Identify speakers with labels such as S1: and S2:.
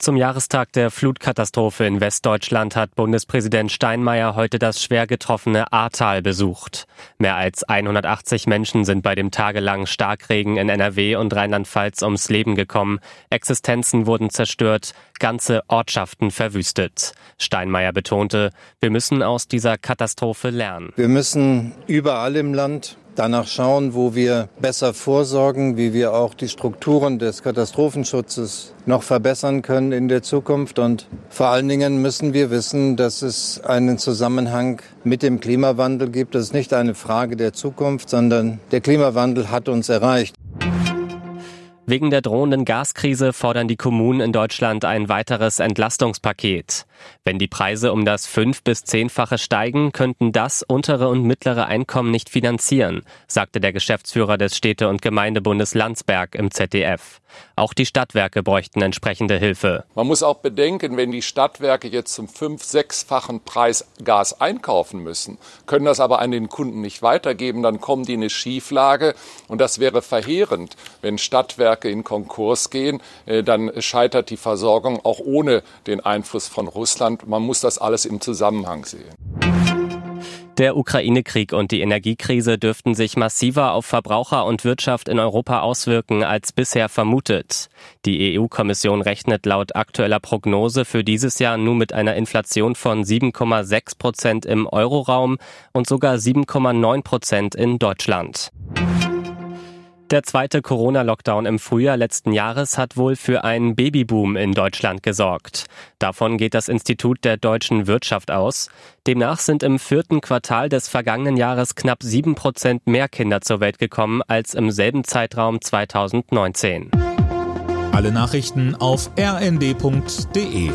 S1: Zum Jahrestag der Flutkatastrophe in Westdeutschland hat Bundespräsident Steinmeier heute das schwer getroffene Ahrtal besucht. Mehr als 180 Menschen sind bei dem tagelangen Starkregen in NRW und Rheinland-Pfalz ums Leben gekommen. Existenzen wurden zerstört, ganze Ortschaften verwüstet. Steinmeier betonte, wir müssen aus dieser Katastrophe lernen.
S2: Wir müssen überall im Land danach schauen, wo wir besser vorsorgen, wie wir auch die Strukturen des Katastrophenschutzes noch verbessern können in der Zukunft. Und vor allen Dingen müssen wir wissen, dass es einen Zusammenhang mit dem Klimawandel gibt. Das ist nicht eine Frage der Zukunft, sondern der Klimawandel hat uns erreicht.
S1: Wegen der drohenden Gaskrise fordern die Kommunen in Deutschland ein weiteres Entlastungspaket. Wenn die Preise um das fünf- bis zehnfache steigen, könnten das untere und mittlere Einkommen nicht finanzieren, sagte der Geschäftsführer des Städte- und Gemeindebundes Landsberg im ZDF. Auch die Stadtwerke bräuchten entsprechende Hilfe.
S3: Man muss auch bedenken, wenn die Stadtwerke jetzt zum fünf-, sechsfachen Preis Gas einkaufen müssen, können das aber an den Kunden nicht weitergeben, dann kommen die in eine Schieflage und das wäre verheerend, wenn Stadtwerke in Konkurs gehen, äh, dann scheitert die Versorgung auch ohne den Einfluss von Russland. Man muss das alles im Zusammenhang sehen.
S1: Der Ukraine-Krieg und die Energiekrise dürften sich massiver auf Verbraucher und Wirtschaft in Europa auswirken als bisher vermutet. Die EU-Kommission rechnet laut aktueller Prognose für dieses Jahr nur mit einer Inflation von 7,6 Prozent im Euroraum und sogar 7,9 Prozent in Deutschland. Der zweite Corona-Lockdown im Frühjahr letzten Jahres hat wohl für einen Babyboom in Deutschland gesorgt. Davon geht das Institut der deutschen Wirtschaft aus. Demnach sind im vierten Quartal des vergangenen Jahres knapp sieben Prozent mehr Kinder zur Welt gekommen als im selben Zeitraum 2019.
S4: Alle Nachrichten auf rnd.de